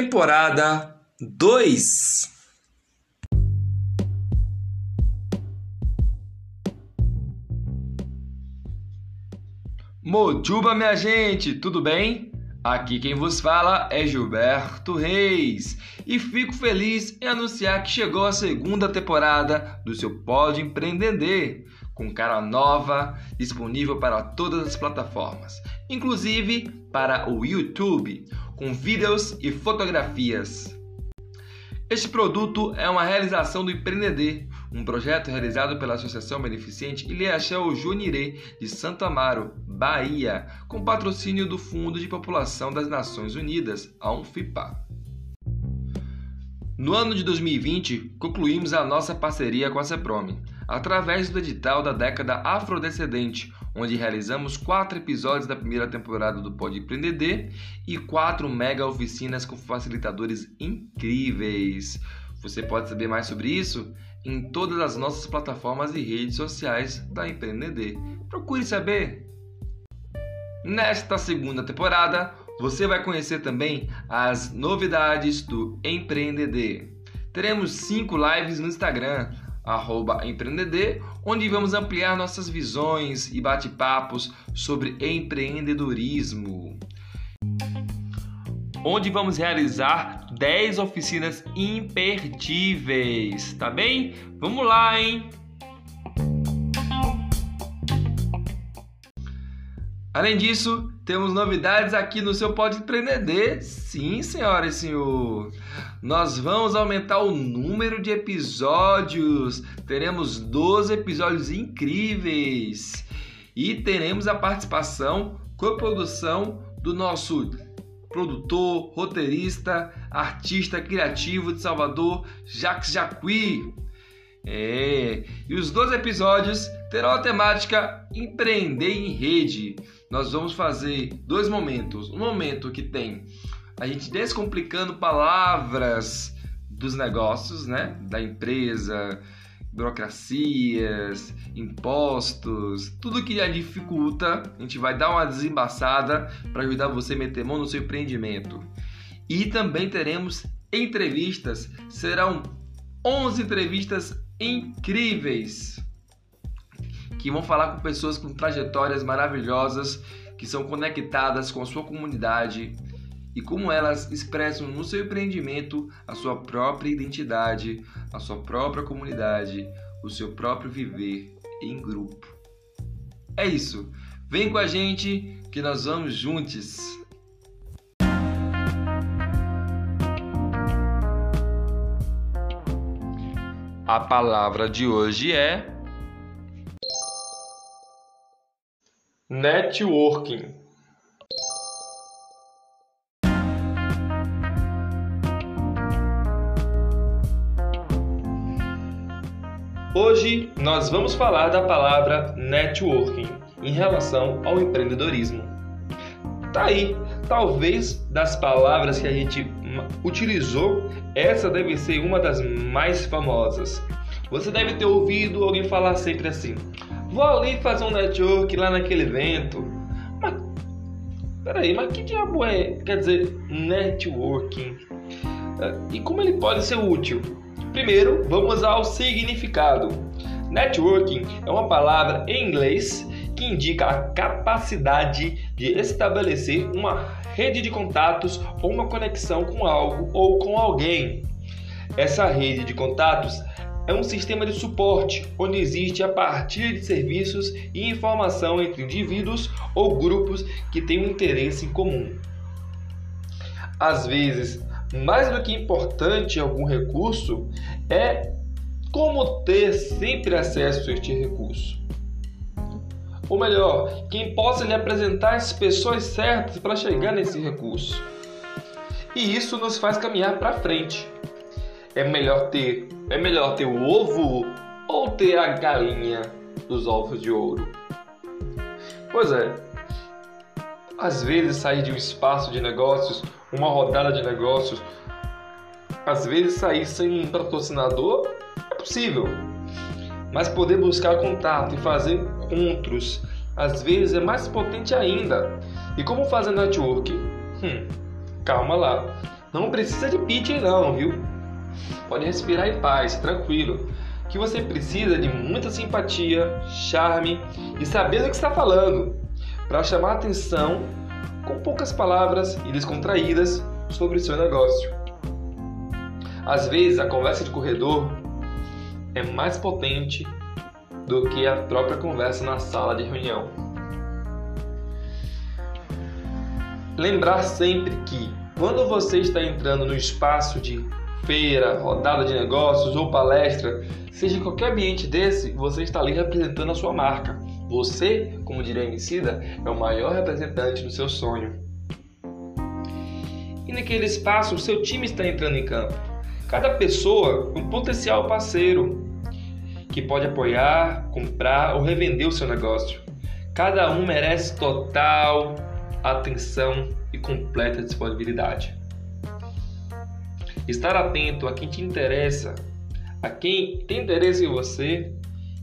Temporada 2 Mojuba, minha gente, tudo bem? Aqui quem vos fala é Gilberto Reis e fico feliz em anunciar que chegou a segunda temporada do seu Pode Empreender, com cara nova, disponível para todas as plataformas, inclusive para o YouTube, com vídeos e fotografias. Este produto é uma realização do Empreender, um projeto realizado pela Associação Beneficente Ilhéachel Junirê de Santo Amaro, Bahia, com patrocínio do Fundo de População das Nações Unidas, a UNFIPA. No ano de 2020, concluímos a nossa parceria com a CEPROME, através do edital da década afrodescendente, onde realizamos quatro episódios da primeira temporada do Pode Empreender e quatro mega oficinas com facilitadores incríveis. Você pode saber mais sobre isso em todas as nossas plataformas e redes sociais da Empreender. Procure saber! Nesta segunda temporada, você vai conhecer também as novidades do Empreender. Teremos cinco lives no Instagram, arroba onde vamos ampliar nossas visões e bate-papos sobre empreendedorismo. Onde vamos realizar 10 oficinas imperdíveis, tá bem? Vamos lá, hein? Além disso, temos novidades aqui no seu Pode Empreender. Sim, senhora e senhor. Nós vamos aumentar o número de episódios. Teremos 12 episódios incríveis. E teremos a participação, coprodução do nosso produtor, roteirista, artista criativo de Salvador, Jacques Jacqui. É, e os 12 episódios terão a temática Empreender em Rede. Nós vamos fazer dois momentos. Um momento que tem a gente descomplicando palavras dos negócios, né? Da empresa, burocracias, impostos, tudo que lhe dificulta, a gente vai dar uma desembaçada para ajudar você a meter mão no seu empreendimento. E também teremos entrevistas, serão 11 entrevistas incríveis que vão falar com pessoas com trajetórias maravilhosas, que são conectadas com a sua comunidade e como elas expressam no seu empreendimento a sua própria identidade, a sua própria comunidade, o seu próprio viver em grupo. É isso. Vem com a gente que nós vamos juntos. A palavra de hoje é networking. Hoje nós vamos falar da palavra networking em relação ao empreendedorismo. Tá aí, talvez das palavras que a gente utilizou, essa deve ser uma das mais famosas. Você deve ter ouvido alguém falar sempre assim: vou ali fazer um network lá naquele evento. Mas, peraí, mas que diabo é, quer dizer, networking? E como ele pode ser útil? Primeiro, vamos ao significado. Networking é uma palavra em inglês que indica a capacidade de estabelecer uma rede de contatos ou uma conexão com algo ou com alguém. Essa rede de contatos é um sistema de suporte onde existe a partilha de serviços e informação entre indivíduos ou grupos que têm um interesse em comum. Às vezes, mais do que importante algum recurso é como ter sempre acesso a este recurso. Ou melhor, quem possa lhe apresentar as pessoas certas para chegar nesse recurso. E isso nos faz caminhar para frente. É melhor ter, é melhor ter o ovo ou ter a galinha dos ovos de ouro? Pois é. Às vezes sair de um espaço de negócios, uma rodada de negócios, às vezes sair sem um patrocinador é possível. Mas poder buscar contato e fazer encontros, às vezes é mais potente ainda. E como fazer network? Hum, calma lá. Não precisa de pitch não, viu? Pode respirar em paz, tranquilo. Que você precisa de muita simpatia, charme e saber do que está falando para chamar atenção com poucas palavras e descontraídas sobre o seu negócio. Às vezes a conversa de corredor é mais potente do que a própria conversa na sala de reunião. Lembrar sempre que quando você está entrando no espaço de feira, rodada de negócios ou palestra, seja em qualquer ambiente desse, você está ali representando a sua marca. Você, como diria Emicida, é o maior representante do seu sonho. E naquele espaço, o seu time está entrando em campo. Cada pessoa um potencial parceiro que pode apoiar, comprar ou revender o seu negócio. Cada um merece total atenção e completa disponibilidade. Estar atento a quem te interessa, a quem tem interesse em você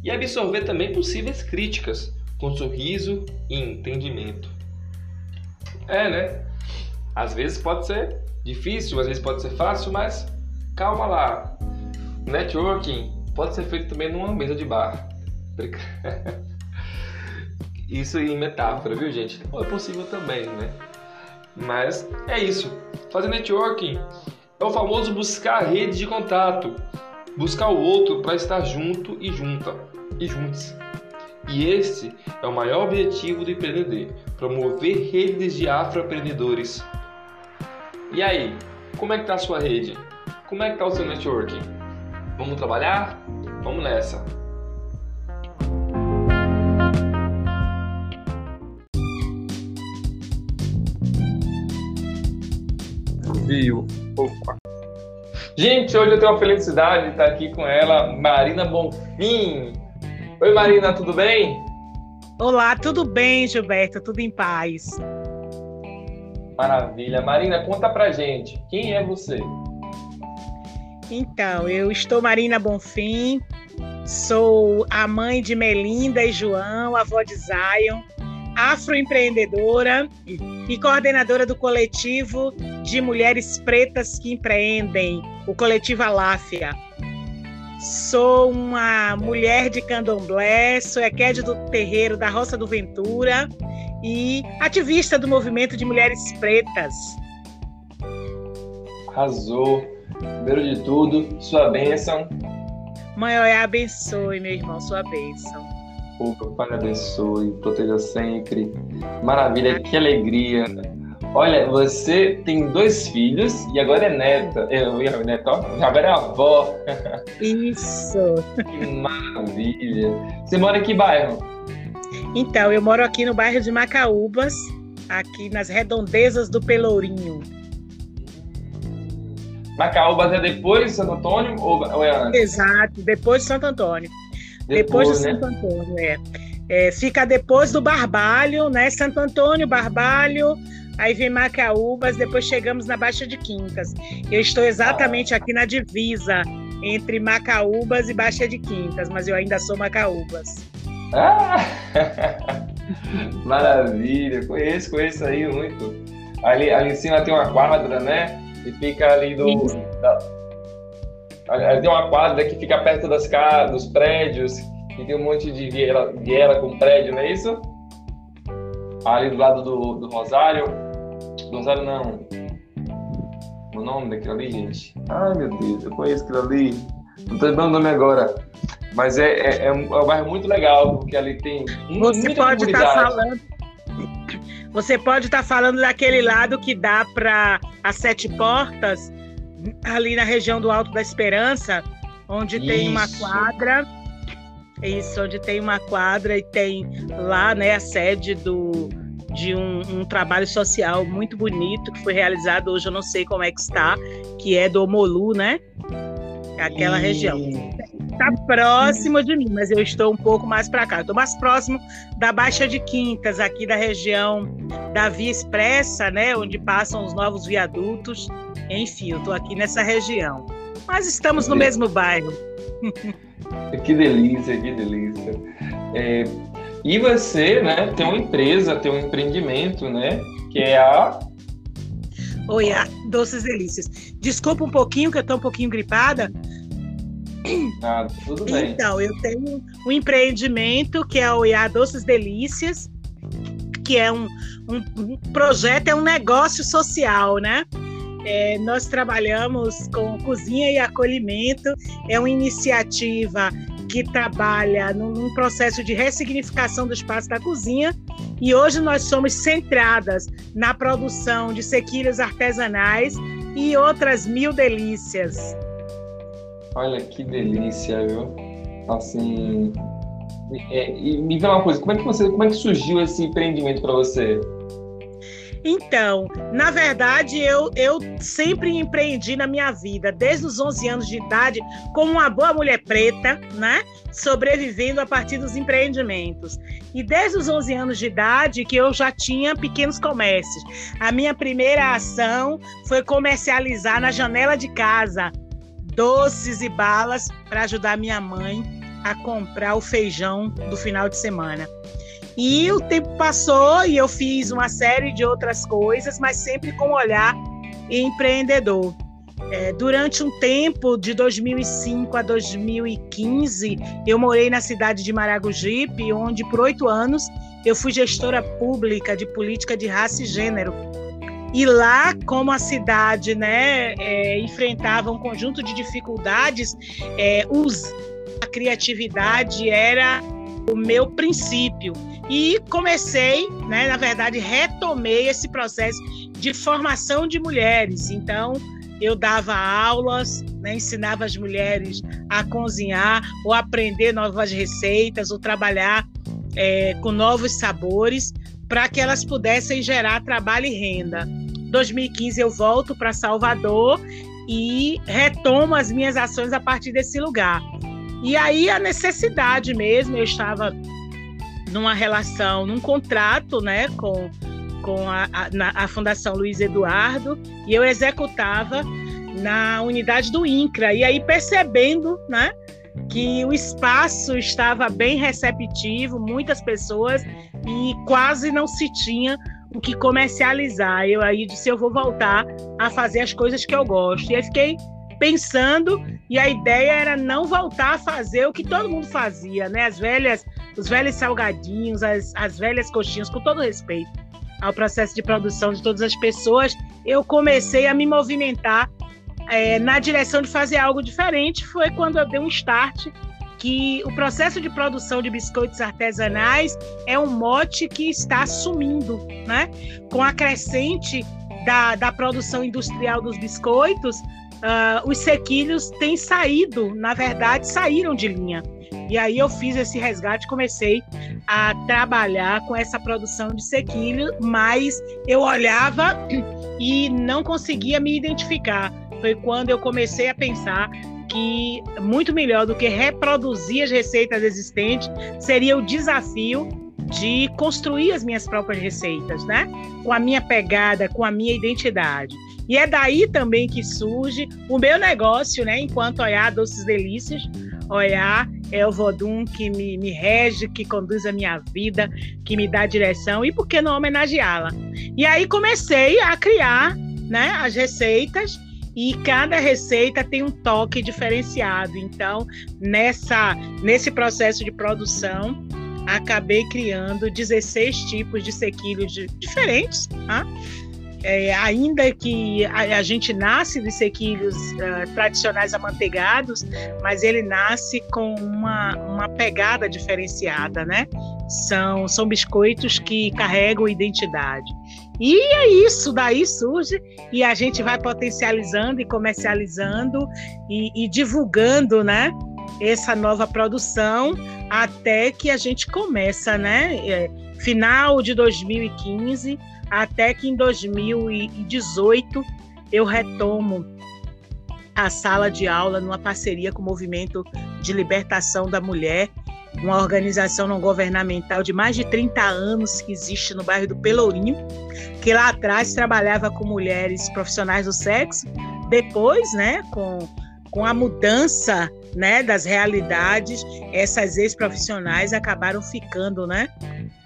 e absorver também possíveis críticas com sorriso e entendimento. É, né? Às vezes pode ser difícil, às vezes pode ser fácil, mas calma lá. Networking pode ser feito também numa mesa de bar. Isso em metáfora, viu, gente? É possível também, né? Mas é isso. Fazer networking é o famoso buscar a rede de contato, buscar o outro para estar junto e junta e juntos. E esse é o maior objetivo do empreender: promover redes de afroempreendedores. E aí, como é que tá a sua rede? Como é que tá o seu networking? Vamos trabalhar? Vamos nessa! Viu? Opa. Gente, hoje eu tenho a felicidade de estar aqui com ela, Marina Bonfim. Oi, Marina, tudo bem? Olá, tudo bem, Gilberto? Tudo em paz. Maravilha. Marina, conta pra gente, quem é você? Então, eu estou Marina Bonfim, sou a mãe de Melinda e João, avó de Zion, afroempreendedora e coordenadora do coletivo de mulheres pretas que empreendem, o coletivo Aláfia. Sou uma mulher de candomblé, sou equede do terreiro da Roça do Ventura e ativista do movimento de mulheres pretas. Arrasou. Primeiro de tudo, sua bênção. Mãe, eu abençoe, meu irmão, sua bênção. O Pai abençoe, proteja sempre. Maravilha, que alegria. Olha, você tem dois filhos e agora é neta. Eu ia neto, agora é avó. Isso. Que maravilha. Você mora em que bairro? Então, eu moro aqui no bairro de Macaúbas, aqui nas redondezas do Pelourinho. Macaúbas é depois de Santo Antônio ou é antes? Exato, depois de Santo Antônio. Depois, depois de né? Santo Antônio, é. é. Fica depois do Barbalho, né? Santo Antônio, Barbalho, aí vem Macaúbas, depois chegamos na Baixa de Quintas. Eu estou exatamente aqui na divisa entre Macaúbas e Baixa de Quintas, mas eu ainda sou Macaúbas. Ah! Maravilha, conheço, conheço aí muito. Ali, ali em cima tem uma quadra, né? E fica ali do. Da, tem uma quadra que fica perto das casas, dos prédios, e tem um monte de viela, viela com prédio, não é isso? Ali do lado do, do Rosário. Do Rosário não. O nome daquilo ali, gente? Ai meu Deus, eu conheço aquilo ali. Não tô lembrando o nome agora. Mas é, é, é, um, é um bairro muito legal, porque ali tem Você pode estar tá falando. Você pode estar tá falando daquele lado que dá para as sete portas, ali na região do Alto da Esperança, onde Isso. tem uma quadra. Isso, onde tem uma quadra e tem lá né, a sede do, de um, um, trabalho social muito bonito que foi realizado hoje, eu não sei como é que está, que é do Omolu, né? Aquela região. Está próximo de mim, mas eu estou um pouco mais para cá. Estou mais próximo da Baixa de Quintas, aqui da região da Via Expressa, né, onde passam os novos viadutos. Enfim, eu estou aqui nessa região. Mas estamos no mesmo bairro. Que delícia, que delícia. É, e você, né, tem uma empresa, tem um empreendimento, né, que é a Oi, a Doces Delícias. Desculpa um pouquinho, que eu estou um pouquinho gripada. Ah, tudo bem. Então, eu tenho um empreendimento que é o IA Doces Delícias, que é um, um, um projeto, é um negócio social, né? É, nós trabalhamos com cozinha e acolhimento, é uma iniciativa que trabalha num, num processo de ressignificação do espaço da cozinha e hoje nós somos centradas na produção de sequilhas artesanais e outras mil delícias. Olha que delícia, viu? Assim, é, e me fala uma coisa, como é que você, como é que surgiu esse empreendimento para você? Então, na verdade, eu, eu sempre empreendi na minha vida, desde os 11 anos de idade, como uma boa mulher preta, né? Sobrevivendo a partir dos empreendimentos. E desde os 11 anos de idade que eu já tinha pequenos comércios. A minha primeira ação foi comercializar na janela de casa doces e balas para ajudar minha mãe a comprar o feijão do final de semana. E o tempo passou e eu fiz uma série de outras coisas, mas sempre com um olhar empreendedor. É, durante um tempo, de 2005 a 2015, eu morei na cidade de Maragogipe, onde por oito anos eu fui gestora pública de política de raça e gênero. E lá, como a cidade né, é, enfrentava um conjunto de dificuldades, é, a criatividade era o meu princípio. E comecei, né, na verdade, retomei esse processo de formação de mulheres. Então, eu dava aulas, né, ensinava as mulheres a cozinhar, ou aprender novas receitas, ou trabalhar é, com novos sabores, para que elas pudessem gerar trabalho e renda. 2015 eu volto para Salvador e retomo as minhas ações a partir desse lugar. E aí a necessidade mesmo, eu estava numa relação, num contrato, né, com, com a, a, na, a Fundação Luiz Eduardo, e eu executava na unidade do INCRA. E aí percebendo, né, que o espaço estava bem receptivo, muitas pessoas, e quase não se tinha o que comercializar. Eu aí disse, eu vou voltar a fazer as coisas que eu gosto. E aí fiquei pensando e a ideia era não voltar a fazer o que todo mundo fazia, né? As velhas os velhos salgadinhos, as, as velhas coxinhas, com todo respeito ao processo de produção de todas as pessoas, eu comecei a me movimentar é, na direção de fazer algo diferente. Foi quando eu dei um start que o processo de produção de biscoitos artesanais é um mote que está sumindo, né? Com a crescente da, da produção industrial dos biscoitos, uh, os sequilhos têm saído, na verdade, saíram de linha. E aí eu fiz esse resgate, comecei a trabalhar com essa produção de sequilho, mas eu olhava e não conseguia me identificar. Foi quando eu comecei a pensar que muito melhor do que reproduzir as receitas existentes seria o desafio de construir as minhas próprias receitas, né? Com a minha pegada, com a minha identidade. E é daí também que surge o meu negócio, né? Enquanto Olhar Doces Delícias, Olhar é o Vodum que me, me rege, que conduz a minha vida, que me dá direção, e por que não homenageá-la? E aí comecei a criar né, as receitas, e cada receita tem um toque diferenciado. Então, nessa, nesse processo de produção, acabei criando 16 tipos de sequilhos diferentes. Tá? É, ainda que a, a, gente nasce dos sequilhos uh, tradicionais amanteigados, mas ele nasce com uma, uma pegada diferenciada, né? São, são biscoitos que carregam identidade. E é isso, daí surge e a gente vai potencializando e comercializando e, e divulgando, né? Essa nova produção até que a gente começa, né? É, final de 2015 até que em 2018 eu retomo a sala de aula numa parceria com o Movimento de Libertação da Mulher, uma organização não governamental de mais de 30 anos que existe no bairro do Pelourinho, que lá atrás trabalhava com mulheres profissionais do sexo, depois, né, com, com a mudança né, das realidades, essas ex-profissionais acabaram ficando né,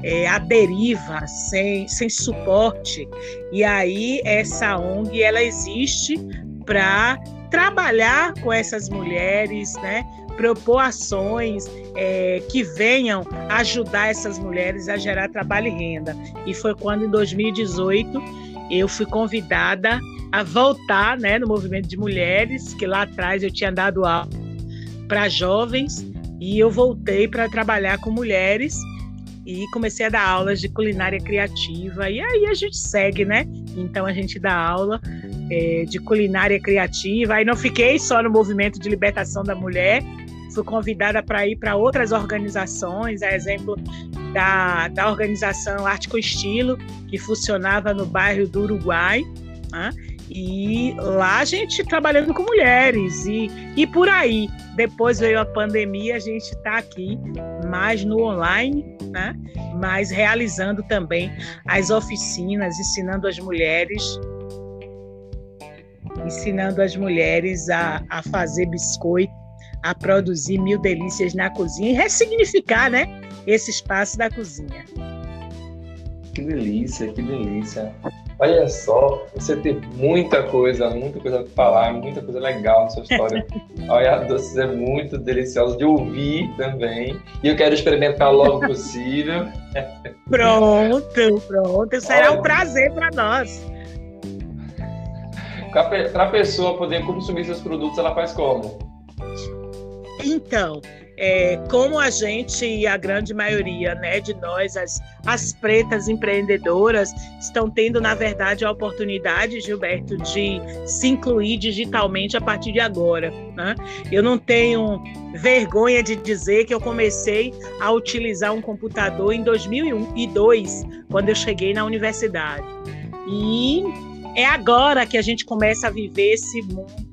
é, à deriva, sem, sem suporte. E aí essa ONG ela existe para trabalhar com essas mulheres, né, propor ações é, que venham ajudar essas mulheres a gerar trabalho e renda. E foi quando, em 2018, eu fui convidada a voltar né, no movimento de mulheres, que lá atrás eu tinha dado aula para jovens, e eu voltei para trabalhar com mulheres e comecei a dar aulas de culinária criativa. E aí a gente segue, né? Então a gente dá aula é, de culinária criativa. Aí não fiquei só no movimento de libertação da mulher, fui convidada para ir para outras organizações, a exemplo da, da organização Arte com Estilo, que funcionava no bairro do Uruguai. Né? E lá a gente trabalhando com mulheres e, e por aí. Depois veio a pandemia, a gente está aqui mais no online, né? mas realizando também as oficinas, ensinando as mulheres ensinando as mulheres a, a fazer biscoito a produzir mil delícias na cozinha e ressignificar, né, esse espaço da cozinha. Que delícia, que delícia. Olha só, você tem muita coisa, muita coisa para falar, muita coisa legal na sua história. Olha, doces é muito delicioso de ouvir também. E eu quero experimentar logo possível. Pronto, pronto. Será Olha. um prazer para nós. Para a pessoa poder consumir seus produtos, ela faz como? Então, é, como a gente e a grande maioria né, de nós, as, as pretas empreendedoras, estão tendo, na verdade, a oportunidade, Gilberto, de se incluir digitalmente a partir de agora. Né? Eu não tenho vergonha de dizer que eu comecei a utilizar um computador em 2002, quando eu cheguei na universidade. E é agora que a gente começa a viver esse mundo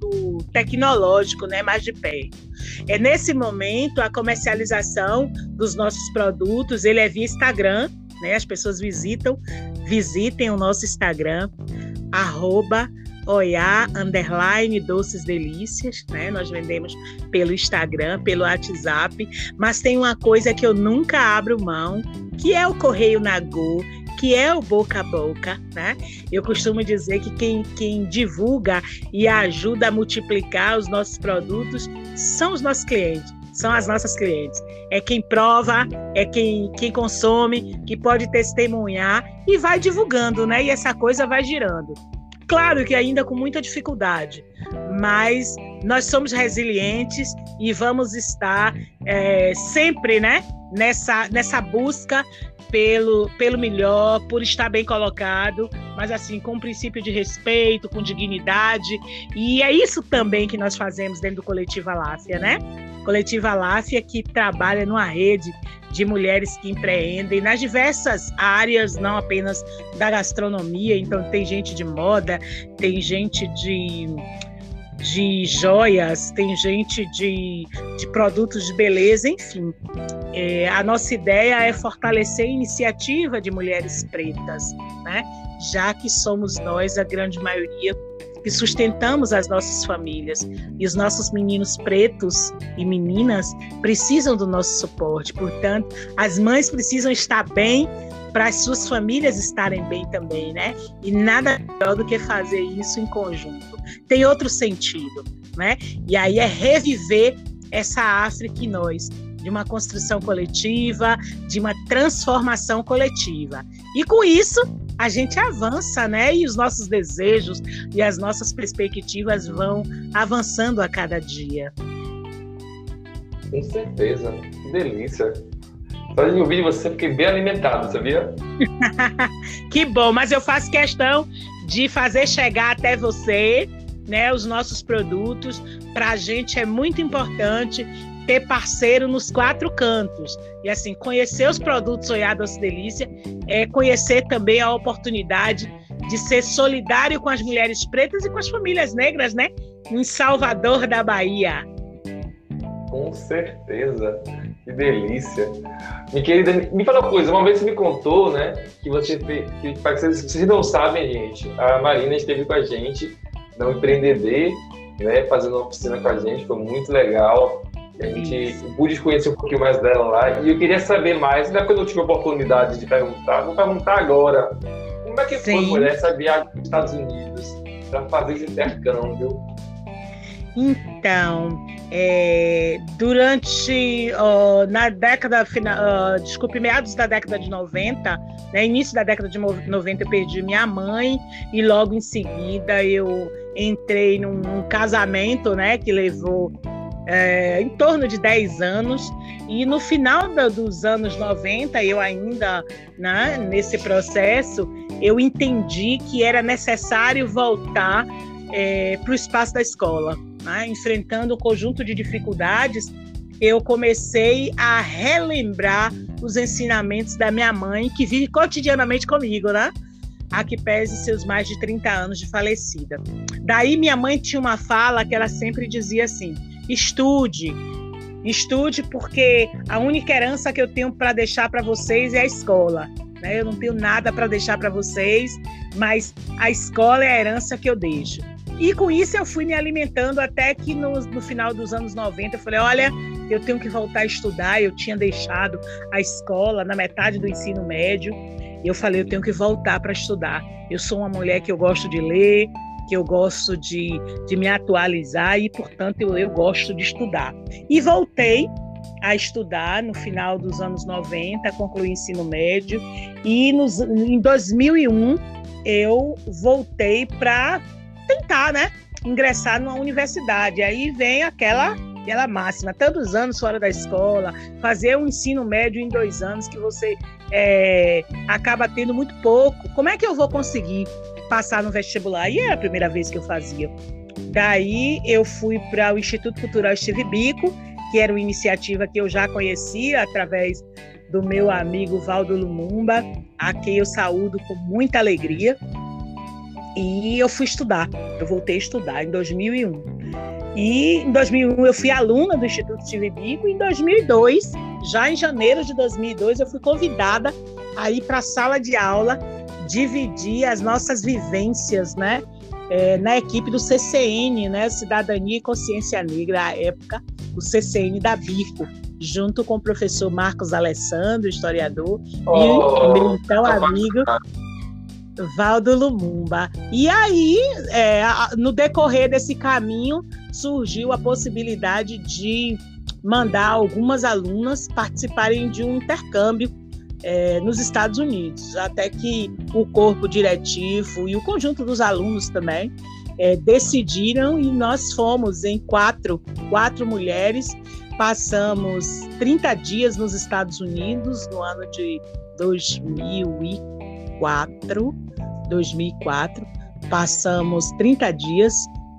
tecnológico, né, mais de perto. É nesse momento a comercialização dos nossos produtos, ele é via Instagram, né? As pessoas visitam, visitem o nosso Instagram, arroba Oiá, underline Doces Delícias, né? Nós vendemos pelo Instagram, pelo WhatsApp, mas tem uma coisa que eu nunca abro mão, que é o Correio Nagô, que é o boca a boca, né? Eu costumo dizer que quem, quem divulga e ajuda a multiplicar os nossos produtos são os nossos clientes, são as nossas clientes. É quem prova, é quem, quem consome, que pode testemunhar e vai divulgando, né? E essa coisa vai girando. Claro que ainda com muita dificuldade, mas nós somos resilientes e vamos estar é, sempre, né? Nessa, nessa busca pelo, pelo melhor, por estar bem colocado, mas assim, com um princípio de respeito, com dignidade. E é isso também que nós fazemos dentro do Coletivo Aláfia, né? Coletiva Aláfia que trabalha numa rede de mulheres que empreendem nas diversas áreas, não apenas da gastronomia. Então, tem gente de moda, tem gente de de joias, tem gente de, de produtos de beleza, enfim. É, a nossa ideia é fortalecer a iniciativa de mulheres pretas, né? já que somos nós, a grande maioria, que sustentamos as nossas famílias. E os nossos meninos pretos e meninas precisam do nosso suporte. Portanto, as mães precisam estar bem para as suas famílias estarem bem também, né? E nada melhor do que fazer isso em conjunto. Tem outro sentido, né? E aí é reviver essa África em nós, de uma construção coletiva, de uma transformação coletiva. E com isso, a gente avança, né? E os nossos desejos e as nossas perspectivas vão avançando a cada dia. Com certeza. Que delícia. Só de ouvir você, fiquei bem alimentado, sabia? que bom, mas eu faço questão de fazer chegar até você né, os nossos produtos. Para a gente é muito importante ter parceiro nos quatro cantos. E assim, conhecer os produtos Oiá Doce Delícia é conhecer também a oportunidade de ser solidário com as mulheres pretas e com as famílias negras, né? em Salvador da Bahia. Com certeza. Que delícia. Minha querida, me fala uma coisa. Uma vez você me contou, né, que você fez. Que, vocês, vocês não sabem, gente, a Marina esteve com a gente no Empreender, né, fazendo uma oficina com a gente. Foi muito legal. A gente pude conhecer um pouquinho mais dela lá. E eu queria saber mais, ainda quando eu tive a oportunidade de perguntar, vou perguntar agora. Como é que Sim. foi, mulher, essa viagem para os Estados Unidos para fazer esse intercâmbio? Então, é, durante, na década, final, desculpe, meados da década de 90, né, início da década de 90 eu perdi minha mãe e logo em seguida eu entrei num, num casamento, né, que levou é, em torno de 10 anos. E no final da, dos anos 90, eu ainda né, nesse processo, eu entendi que era necessário voltar é, para o espaço da escola. Né? Enfrentando um conjunto de dificuldades, eu comecei a relembrar os ensinamentos da minha mãe, que vive cotidianamente comigo, né? a que pese seus mais de 30 anos de falecida. Daí minha mãe tinha uma fala que ela sempre dizia assim: Estude. Estude porque a única herança que eu tenho para deixar para vocês é a escola. Né? Eu não tenho nada para deixar para vocês, mas a escola é a herança que eu deixo. E com isso eu fui me alimentando até que no, no final dos anos 90 eu falei: olha, eu tenho que voltar a estudar. Eu tinha deixado a escola na metade do ensino médio. Eu falei: eu tenho que voltar para estudar. Eu sou uma mulher que eu gosto de ler, que eu gosto de, de me atualizar e, portanto, eu, eu gosto de estudar. E voltei a estudar no final dos anos 90, concluí ensino médio e nos, em 2001 eu voltei para tentar, né, ingressar numa universidade. Aí vem aquela aquela máxima, tantos anos fora da escola, fazer um ensino médio em dois anos que você é, acaba tendo muito pouco. Como é que eu vou conseguir passar no vestibular. E era a primeira vez que eu fazia. Daí eu fui para o Instituto Cultural Steve Bico, que era uma iniciativa que eu já conhecia através do meu amigo Valdo Lumumba, a quem eu saúdo com muita alegria. E eu fui estudar. Eu voltei a estudar em 2001. E em 2001 eu fui aluna do Instituto Steve Bico e em 2002, já em janeiro de 2002, eu fui convidada a ir para a sala de aula dividir as nossas vivências, né? É, na equipe do CCN, né? Cidadania e Consciência Negra, à época, o CCN da Bico, junto com o professor Marcos Alessandro, historiador, oh, e meu então amigo Valdo Lumumba. E aí, é, no decorrer desse caminho, surgiu a possibilidade de mandar algumas alunas participarem de um intercâmbio é, nos Estados Unidos, até que o corpo diretivo e o conjunto dos alunos também é, decidiram e nós fomos em quatro, quatro mulheres, passamos 30 dias nos Estados Unidos no ano de 2004, 2004, passamos 30 dias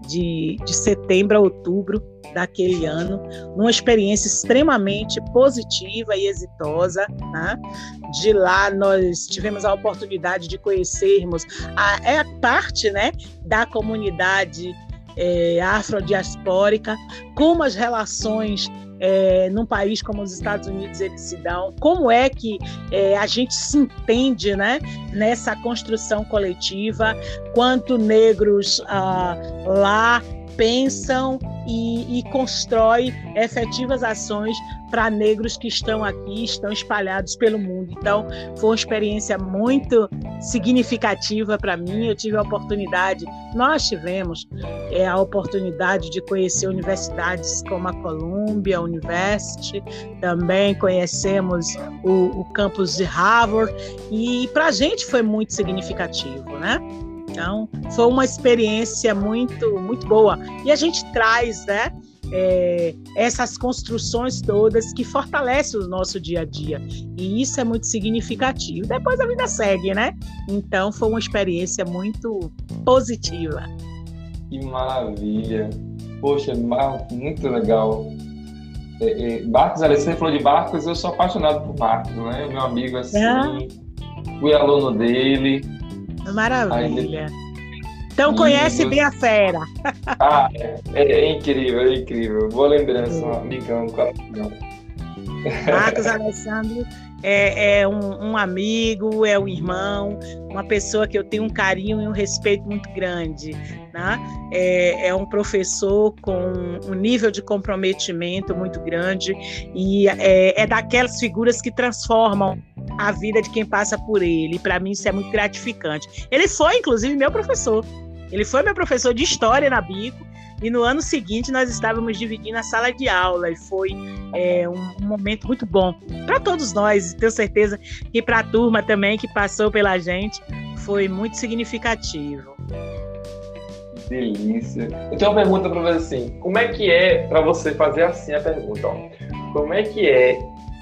de, de setembro a outubro daquele ano, numa experiência extremamente positiva e exitosa. Né? De lá nós tivemos a oportunidade de conhecermos a, é parte né, da comunidade é, afrodiaspórica, como as relações é, num país como os Estados Unidos eles se dão, como é que é, a gente se entende né, nessa construção coletiva, quanto negros ah, lá pensam e, e constrói efetivas ações para negros que estão aqui, estão espalhados pelo mundo. Então, foi uma experiência muito significativa para mim. Eu tive a oportunidade, nós tivemos é, a oportunidade de conhecer universidades como a Columbia University, também conhecemos o, o campus de Harvard, e para a gente foi muito significativo, né? Então, foi uma experiência muito, muito boa. E a gente traz, né? É, essas construções todas que fortalecem o nosso dia a dia. E isso é muito significativo. Depois a vida segue, né? Então foi uma experiência muito positiva. Que maravilha! Poxa, muito legal. É, é, barcos, Alessandro falou de barcos, eu sou apaixonado por barcos, né? Meu amigo assim, ah. fui aluno dele Maravilha. Então conhece bem a fera. Ah, é, é, incrível, é incrível. Boa lembrança, um amigão, Marcos Alessandro é, é um, um, amigo, é um irmão, uma pessoa que eu tenho um carinho e um respeito muito grande. Né? É, é um professor com um nível de comprometimento muito grande e é, é daquelas figuras que transformam a vida de quem passa por ele. Para mim, isso é muito gratificante. Ele foi, inclusive, meu professor. Ele foi meu professor de história na Bico e no ano seguinte nós estávamos dividindo a sala de aula e foi é, um, momento muito bom para todos nós. Tenho certeza que para a turma também que passou pela gente foi muito significativo. Delícia. Eu tenho uma pergunta para você assim: como é que é para você fazer assim a pergunta? Ó, como é que é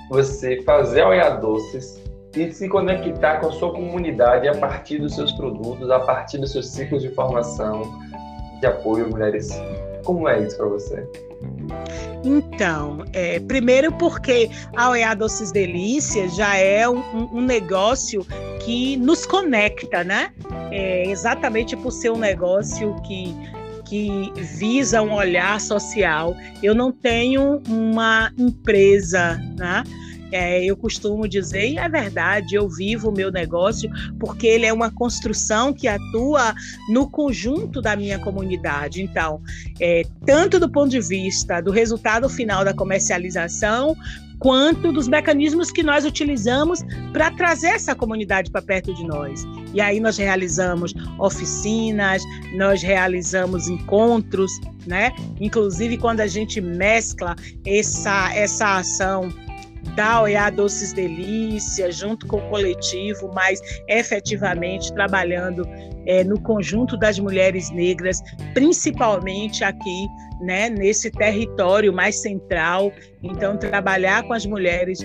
você fazer a Doces e se conectar com a sua comunidade a partir dos seus produtos, a partir dos seus ciclos de formação, de apoio a mulheres. Como é isso para você? Então, é, primeiro porque a OEA Doces Delícias já é um, um, negócio que nos conecta, né? É, exatamente por ser um negócio que, que visa um olhar social. Eu não tenho uma empresa, né? É, eu costumo dizer, e é verdade, eu vivo o meu negócio porque ele é uma construção que atua no conjunto da minha comunidade. Então, é, tanto do ponto de vista do resultado final da comercialização, quanto dos mecanismos que nós utilizamos para trazer essa comunidade para perto de nós. E aí nós realizamos oficinas, nós realizamos encontros, né? Inclusive quando a gente mescla essa essa ação da OEA Doces Delícias, junto com o coletivo, mas efetivamente trabalhando é, no conjunto das mulheres negras, principalmente aqui, né, nesse território mais central. Então, trabalhar com as mulheres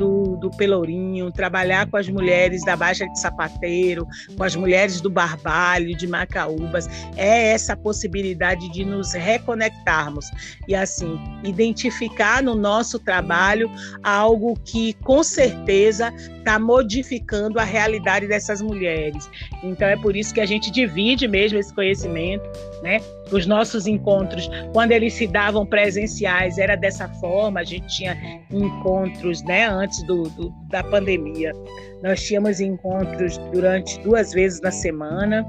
do, do Pelourinho, trabalhar com as mulheres da Baixa de Sapateiro, com as mulheres do Barbalho, de Macaúbas, é essa possibilidade de nos reconectarmos e, assim, identificar no nosso trabalho algo que, com certeza, está modificando a realidade dessas mulheres. Então, é por isso que a gente divide mesmo esse conhecimento, né? Os nossos encontros, quando eles se davam presenciais, era dessa forma, a gente tinha encontros, né, antes do, do, da pandemia. Nós tínhamos encontros durante duas vezes na semana.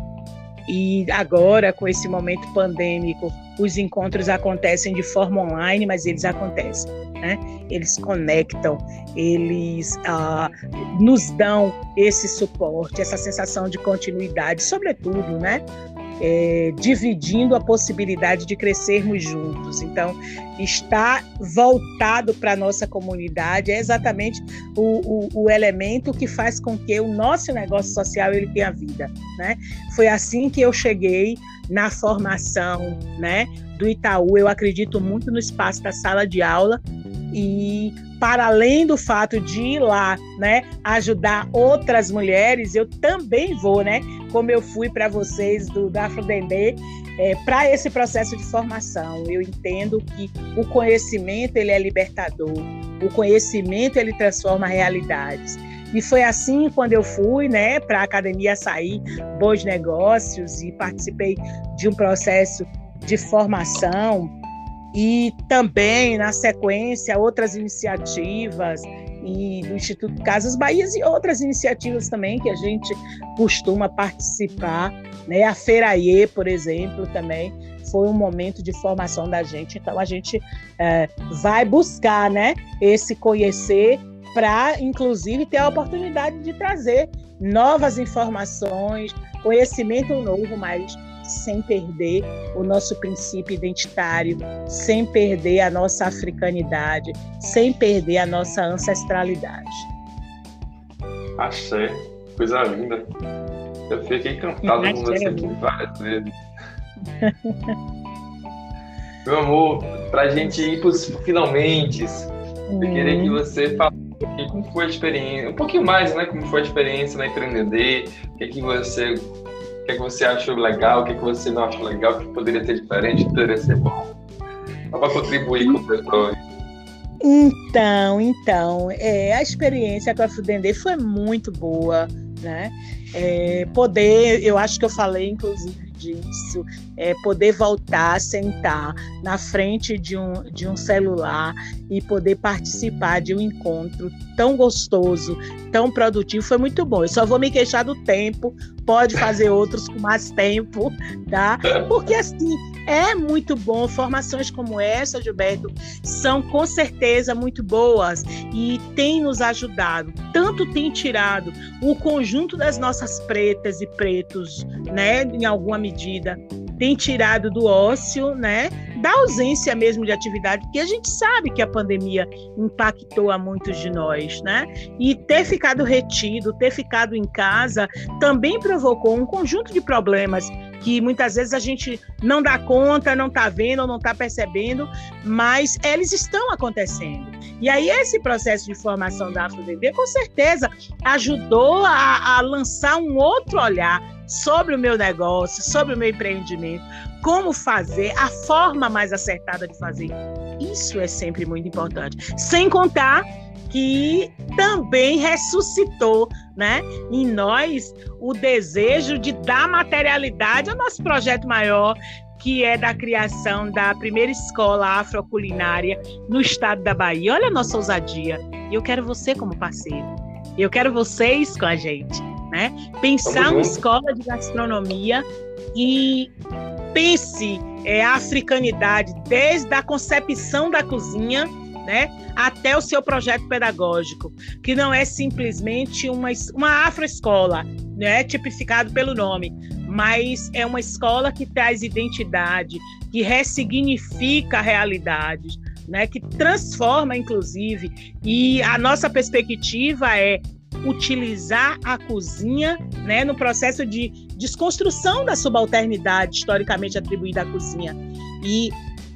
E agora, com esse momento pandêmico, os encontros acontecem de forma online, mas eles acontecem. Né? Eles conectam, eles ah, nos dão esse suporte, essa sensação de continuidade, sobretudo, né? É, dividindo a possibilidade de crescermos juntos. Então, está voltado para a nossa comunidade é exatamente o, o, o, elemento que faz com que o nosso negócio social ele tenha vida. Né? Foi assim que eu cheguei na formação né, do Itaú. Eu acredito muito no espaço da sala de aula e para além do fato de ir lá, né, ajudar outras mulheres, eu também vou, né, como eu fui para vocês do, do Afrodendê, é, para esse processo de formação. Eu entendo que o conhecimento ele é libertador, o conhecimento ele transforma realidades. E foi assim quando eu fui, né, para a Academia Açaí Bons Negócios e participei de um processo de formação e também, na sequência, outras iniciativas e do Instituto Casas Bahia e outras iniciativas também que a gente costuma participar. Né? A Feiraie, por exemplo, também foi um momento de formação da gente. Então, a gente é, vai buscar né, esse conhecer para, inclusive, ter a oportunidade de trazer novas informações, conhecimento novo, mas sem perder o nosso princípio identitário, sem perder a nossa africanidade, sem perder a nossa ancestralidade. Achei, coisa linda. Eu fiquei encantado com você aqui várias vezes. Meu amor, para a gente ir para os finalmente, eu queria que hum. você falasse como foi a experiência, um pouquinho mais, né? Como foi a experiência na Empreender, o que, é que você o que, é que você achou legal, o que, é que você não achou legal, o que poderia ser diferente, poderia ser bom. Só para contribuir com o pessoal. Então, então, é, a experiência com a Fudendê foi muito boa, né? É, poder, eu acho que eu falei, inclusive, disso, é poder voltar, sentar na frente de um, de um celular e poder participar de um encontro tão gostoso, tão produtivo, foi muito bom. Eu só vou me queixar do tempo, pode fazer outros com mais tempo, tá? Porque assim, é muito bom. Formações como essa, Gilberto, são com certeza muito boas e tem nos ajudado. Tanto tem tirado o conjunto das nossas pretas e pretos, né, em alguma medida, tem tirado do ócio, né, da ausência mesmo de atividade, porque a gente sabe que a pandemia impactou a muitos de nós, né? E ter ficado retido, ter ficado em casa, também provocou um conjunto de problemas que muitas vezes a gente não dá conta, não está vendo não está percebendo, mas eles estão acontecendo. E aí esse processo de formação da AfroDD com certeza ajudou a, a lançar um outro olhar sobre o meu negócio, sobre o meu empreendimento, como fazer, a forma mais acertada de fazer. Isso é sempre muito importante. Sem contar que também ressuscitou né, em nós o desejo de dar materialidade ao nosso projeto maior, que é da criação da primeira escola afroculinária no estado da Bahia. Olha a nossa ousadia. Eu quero você como parceiro. Eu quero vocês com a gente, né? Pensar uma escola de gastronomia e pense é, a africanidade desde a concepção da cozinha né, até o seu projeto pedagógico, que não é simplesmente uma, uma afroescola, né, tipificado pelo nome, mas é uma escola que traz identidade, que ressignifica realidades, né, que transforma, inclusive, e a nossa perspectiva é utilizar a cozinha né, no processo de desconstrução da subalternidade historicamente atribuída à cozinha e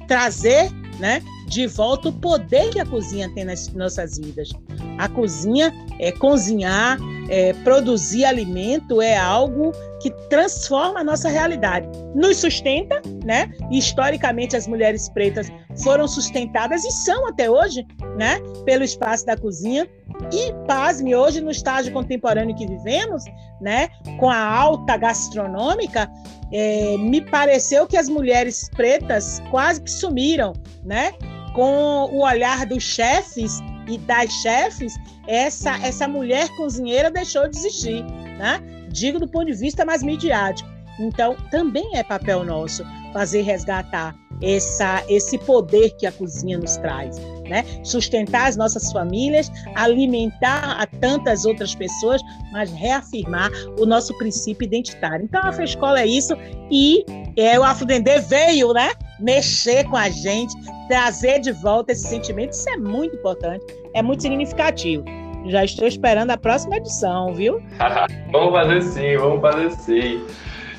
trazer né, de volta o poder que a cozinha tem nas nossas vidas. A cozinha é cozinhar, é, produzir alimento é algo que transforma a nossa realidade. Nos sustenta, né? E, historicamente as mulheres pretas foram sustentadas e são até hoje, né? Pelo espaço da cozinha. E, pasme, hoje no estágio contemporâneo que vivemos, né? Com a alta gastronômica, é, me pareceu que as mulheres pretas quase que sumiram, né? Com o olhar dos chefes e das chefes, essa, essa mulher cozinheira deixou de existir, né? Digo do ponto de vista mais midiático. Então, também é papel nosso fazer resgatar essa, esse poder que a cozinha nos traz, né? Sustentar as nossas famílias, alimentar a tantas outras pessoas, mas reafirmar o nosso princípio identitário. Então, a Afroescola é isso e é, o Afrodendê veio, né? Mexer com a gente, trazer de volta esse sentimento. Isso é muito importante, é muito significativo. Já estou esperando a próxima edição, viu? vamos fazer sim, vamos fazer sim.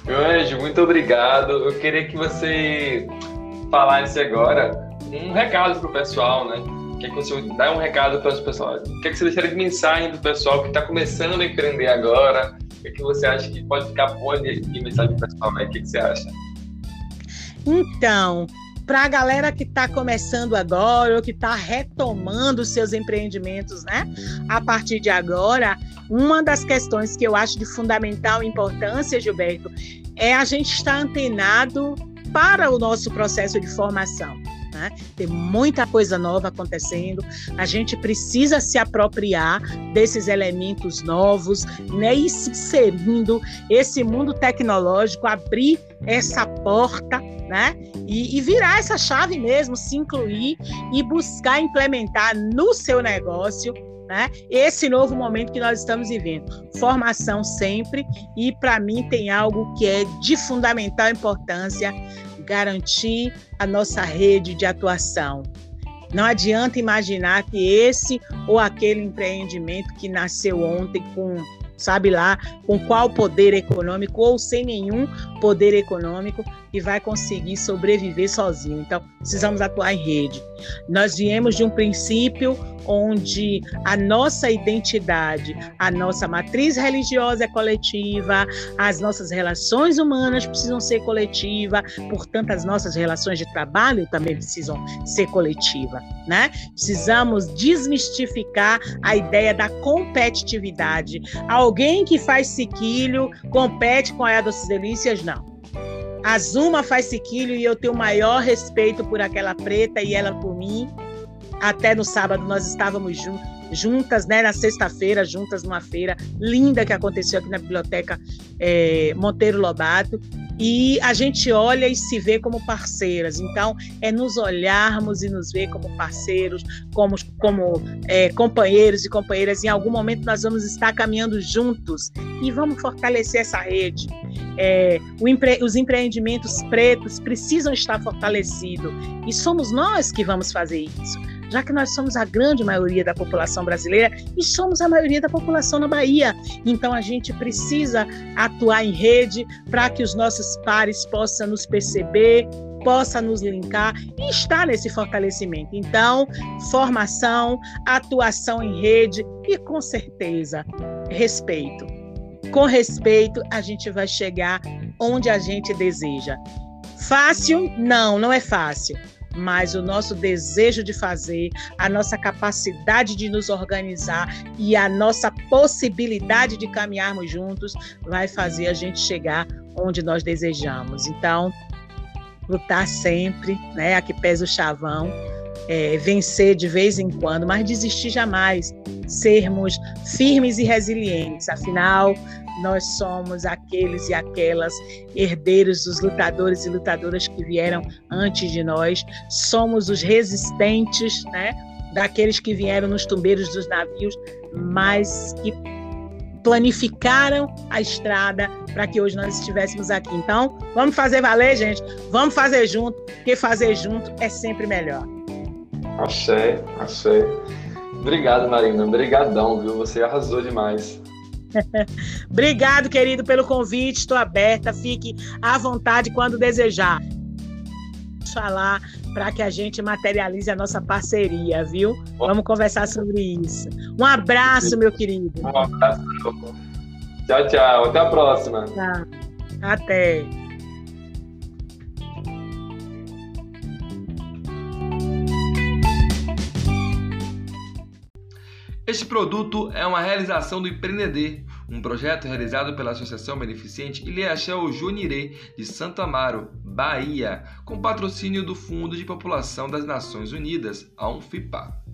Meu anjo, muito obrigado. Eu queria que você falasse agora um recado para o pessoal, né? Quer que você dá um recado para os pessoal? O que, é que você deixaria de mensagem do pessoal que está começando a empreender agora? O que, é que você acha que pode ficar boa de, de mensagem para o pessoal? Né? O que, é que você acha? Então, para a galera que está começando agora ou que está retomando seus empreendimentos, né? A partir de agora, uma das questões que eu acho de fundamental importância, Gilberto, é a gente estar antenado para o nosso processo de formação. Né? Tem muita coisa nova acontecendo, a gente precisa se apropriar desses elementos novos, né? E se inserindo esse mundo tecnológico, abrir essa porta, né? E, e virar essa chave mesmo, se incluir e buscar implementar no seu negócio né? Esse novo momento que nós estamos vivendo. Formação sempre, e para mim tem algo que é de fundamental importância: garantir a nossa rede de atuação. Não adianta imaginar que esse ou aquele empreendimento que nasceu ontem com sabe lá com qual poder econômico ou sem nenhum poder econômico que vai conseguir sobreviver sozinho. Então, precisamos atuar em rede. Nós viemos de um princípio onde a nossa identidade, a nossa matriz religiosa é coletiva, as nossas relações humanas precisam ser coletiva, portanto, as nossas relações de trabalho também precisam ser coletiva, né? Precisamos desmistificar a ideia da competitividade. Alguém que faz sequilho compete com a Doces Delícias, não A Zuma faz sequilho e eu tenho o maior respeito por aquela preta e ela por mim. Até no sábado nós estávamos juntos juntas, né, na sexta-feira, juntas numa feira linda que aconteceu aqui na biblioteca é, Monteiro Lobato. E a gente olha e se vê como parceiras. Então, é nos olharmos e nos ver como parceiros, como, como é, companheiros e companheiras. Em algum momento nós vamos estar caminhando juntos e vamos fortalecer essa rede. É, empre, os empreendimentos pretos precisam estar fortalecidos e somos nós que vamos fazer isso já que nós somos a grande maioria da população brasileira e somos a maioria da população na Bahia. Então a gente precisa atuar em rede para que os nossos pares possam nos perceber, possa nos linkar e estar nesse fortalecimento. Então, formação, atuação em rede e com certeza respeito. Com respeito, a gente vai chegar onde a gente deseja. Fácil? Não, não é fácil mas o nosso desejo de fazer, a nossa capacidade de nos organizar e a nossa possibilidade de caminharmos juntos vai fazer a gente chegar onde nós desejamos. Então, lutar sempre, né? Aqui pesa o chavão. É, vencer de vez em quando, mas desistir jamais, sermos firmes e resilientes. Afinal, nós somos aqueles e aquelas herdeiros dos lutadores e lutadoras que vieram antes de nós, somos os resistentes, né? Daqueles que vieram nos tumbeiros dos navios, mas que planificaram a estrada para que hoje nós estivéssemos aqui. Então, vamos fazer valer, gente. Vamos fazer junto, porque fazer junto é sempre melhor. Axé, axé. Obrigado, Marina. Obrigadão, viu? Você arrasou demais. Obrigado, querido, pelo convite. Estou aberta. Fique à vontade quando desejar. Falar para que a gente materialize a nossa parceria, viu? Vamos conversar sobre isso. Um abraço, meu querido. Um abraço. Tchau, tchau. Até a próxima. Tchau. Até. Este produto é uma realização do Empreender, um projeto realizado pela Associação Beneficente Ilhéachel Junirê de Santo Amaro, Bahia, com patrocínio do Fundo de População das Nações Unidas, a UNFIPA.